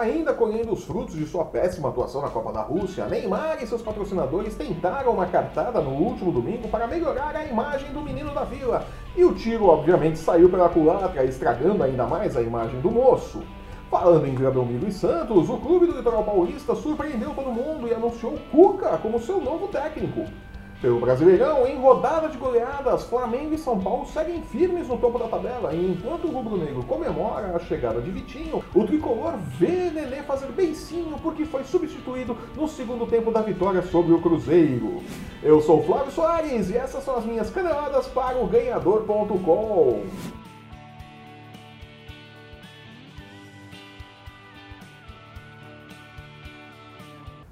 Ainda colhendo os frutos de sua péssima atuação na Copa da Rússia, Neymar e seus patrocinadores tentaram uma cartada no último domingo para melhorar a imagem do menino da vila. E o tiro, obviamente, saiu pela culatra, estragando ainda mais a imagem do moço. Falando em Belmiro e Santos, o clube do Litoral Paulista surpreendeu todo mundo e anunciou Cuca como seu novo técnico. Pelo Brasileirão, em rodada de goleadas, Flamengo e São Paulo seguem firmes no topo da tabela, e enquanto o rubro-negro comemora a chegada de Vitinho, o tricolor vê Nenê fazer beicinho porque foi substituído no segundo tempo da vitória sobre o Cruzeiro. Eu sou Flávio Soares e essas são as minhas caneladas para o Ganhador.com.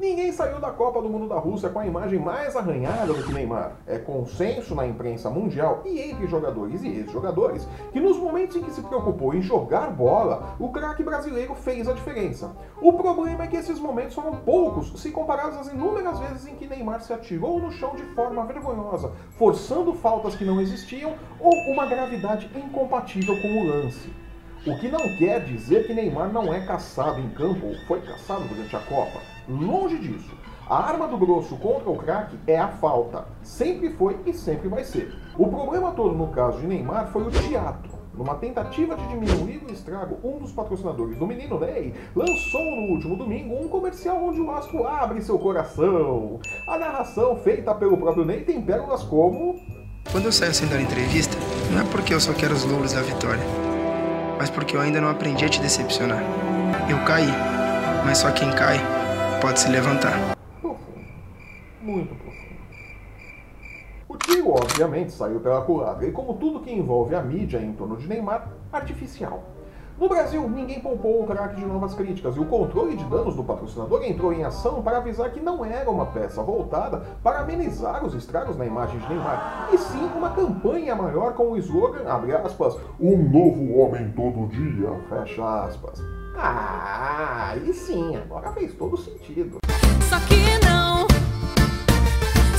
Ninguém saiu da Copa do Mundo da Rússia com a imagem mais arranhada do que Neymar. É consenso na imprensa mundial e entre jogadores e ex-jogadores que nos momentos em que se preocupou em jogar bola, o craque brasileiro fez a diferença. O problema é que esses momentos foram poucos se comparados às inúmeras vezes em que Neymar se atirou no chão de forma vergonhosa, forçando faltas que não existiam ou uma gravidade incompatível com o lance. O que não quer dizer que Neymar não é caçado em campo ou foi caçado durante a Copa. Longe disso. A arma do grosso contra o craque é a falta. Sempre foi e sempre vai ser. O problema todo no caso de Neymar foi o teatro. Numa tentativa de diminuir o estrago, um dos patrocinadores do menino Ney lançou no último domingo um comercial onde o astro abre seu coração. A narração feita pelo próprio Ney tem pérolas como. Quando eu saio sem dar entrevista, não é porque eu só quero os louros da vitória mas porque eu ainda não aprendi a te decepcionar. Eu caí, mas só quem cai pode se levantar. Profundo. Muito profundo. O tiro, obviamente, saiu pela culatra e, como tudo que envolve a mídia em torno de Neymar, artificial. No Brasil, ninguém poupou o craque de novas críticas e o controle de danos do patrocinador entrou em ação para avisar que não era uma peça voltada para amenizar os estragos na imagem de Neymar, e sim uma campanha maior com o slogan, abre aspas, um novo homem todo dia, fecha aspas. Ah, e sim, agora fez todo sentido. Só que não,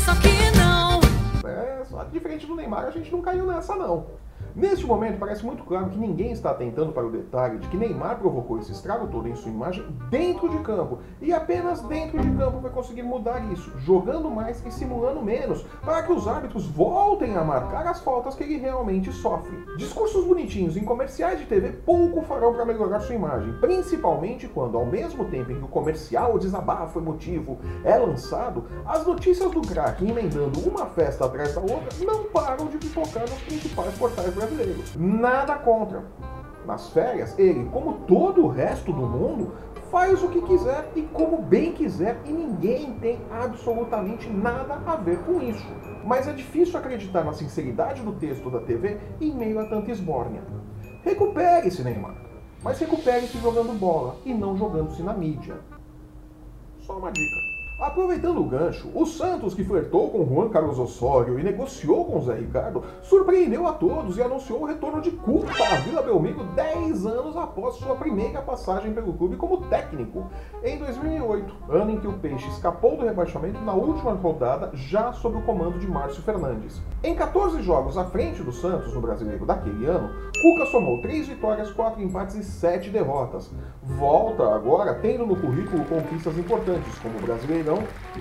só que não. É, só diferente do Neymar, a gente não caiu nessa não. Neste momento, parece muito claro que ninguém está atentando para o detalhe de que Neymar provocou esse estrago todo em sua imagem dentro de campo. E apenas dentro de campo vai conseguir mudar isso, jogando mais e simulando menos, para que os árbitros voltem a marcar as faltas que ele realmente sofre. Discursos bonitinhos em comerciais de TV pouco farão para melhorar sua imagem, principalmente quando, ao mesmo tempo em que o comercial desabafo emotivo é lançado, as notícias do craque emendando uma festa atrás da outra não param de pipocar nos principais portais brasileiros. Nada contra. Nas férias, ele, como todo o resto do mundo, faz o que quiser e como bem quiser e ninguém tem absolutamente nada a ver com isso. Mas é difícil acreditar na sinceridade do texto da TV em meio a tanta esbórnia. Recupere-se, Neymar. Mas recupere-se jogando bola e não jogando-se na mídia. Só uma dica. Aproveitando o gancho, o Santos, que flertou com Juan Carlos Osório e negociou com Zé Ricardo, surpreendeu a todos e anunciou o retorno de Cuca à Vila Belmiro 10 anos após sua primeira passagem pelo clube como técnico, em 2008, ano em que o Peixe escapou do rebaixamento na última rodada, já sob o comando de Márcio Fernandes. Em 14 jogos à frente do Santos no Brasileiro daquele ano, Cuca somou 3 vitórias, 4 empates e 7 derrotas. Volta agora tendo no currículo conquistas importantes, como o Brasileiro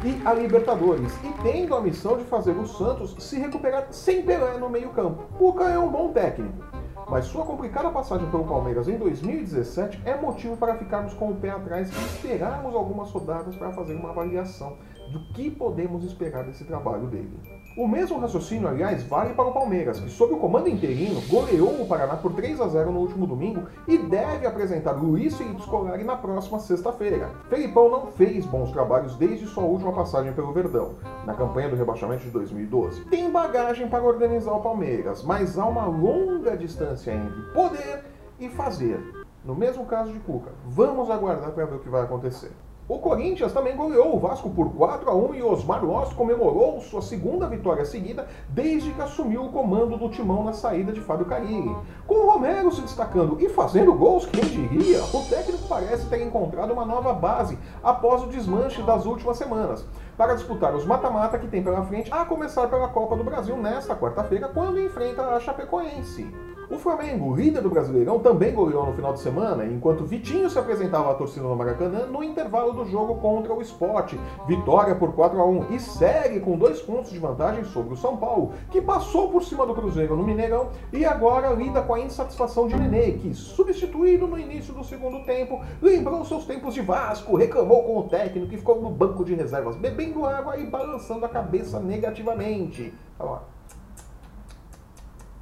e a Libertadores, e tendo a missão de fazer o Santos se recuperar sem Pelé no meio-campo. Cuca é um bom técnico, mas sua complicada passagem pelo Palmeiras em 2017 é motivo para ficarmos com o pé atrás e esperarmos algumas rodadas para fazer uma avaliação do que podemos esperar desse trabalho dele. O mesmo raciocínio, aliás, vale para o Palmeiras, que sob o comando interino goleou o Paraná por 3 a 0 no último domingo e deve apresentar Luiz Felipe Scolari na próxima sexta-feira. Felipão não fez bons trabalhos desde sua última passagem pelo Verdão, na campanha do rebaixamento de 2012. Tem bagagem para organizar o Palmeiras, mas há uma longa distância entre poder e fazer. No mesmo caso de Cuca, vamos aguardar para ver o que vai acontecer. O Corinthians também goleou o Vasco por 4 a 1 e Osmar Loss comemorou sua segunda vitória seguida desde que assumiu o comando do timão na saída de Fábio Carilli. Com o Romero se destacando e fazendo gols, quem diria, o técnico parece ter encontrado uma nova base após o desmanche das últimas semanas para disputar os mata-mata que tem pela frente, a começar pela Copa do Brasil nesta quarta-feira, quando enfrenta a Chapecoense. O Flamengo, líder do Brasileirão, também goleou no final de semana, enquanto Vitinho se apresentava à torcida no Maracanã no intervalo do jogo contra o Sport. Vitória por 4 a 1 e segue com dois pontos de vantagem sobre o São Paulo, que passou por cima do Cruzeiro no Mineirão e agora lida com a insatisfação de Nenê, que, substituído no início do segundo tempo, lembrou seus tempos de Vasco, reclamou com o técnico e ficou no banco de reservas, bebendo água e balançando a cabeça negativamente. Olha lá.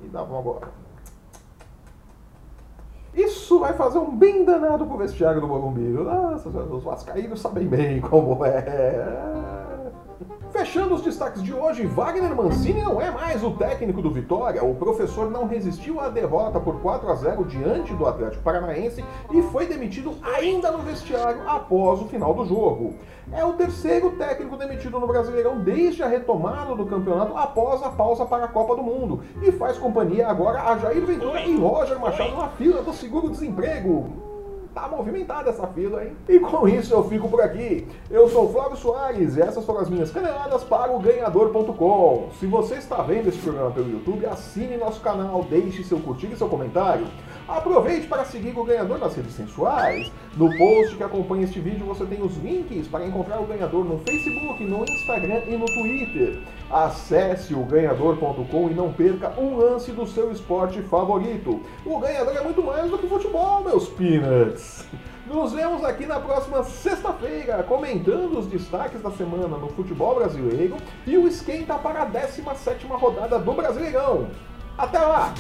E dá uma agora. Isso vai fazer um bem danado pro vestiário do Morumbi. Nossa, os vascaínos sabem bem como é. Fechando os destaques de hoje, Wagner Mancini não é mais o técnico do Vitória. O professor não resistiu à derrota por 4 a 0 diante do Atlético Paranaense e foi demitido ainda no vestiário após o final do jogo. É o terceiro técnico demitido no Brasileirão desde a retomada do campeonato após a pausa para a Copa do Mundo e faz companhia agora a Jair Ventura e Roger Machado na fila do seguro-desemprego tá movimentada essa fila, hein? E com isso eu fico por aqui. Eu sou Flávio Soares e essas foram as minhas caneladas para o ganhador.com. Se você está vendo esse programa pelo YouTube, assine nosso canal, deixe seu curtir e seu comentário. Aproveite para seguir o ganhador nas redes sensuais. No post que acompanha este vídeo você tem os links para encontrar o ganhador no Facebook, no Instagram e no Twitter. Acesse o ganhador.com e não perca um lance do seu esporte favorito. O ganhador é muito mais do que futebol, meus peanuts. Nos vemos aqui na próxima sexta-feira, comentando os destaques da semana no futebol brasileiro e o esquenta para a 17ª rodada do Brasileirão. Até lá!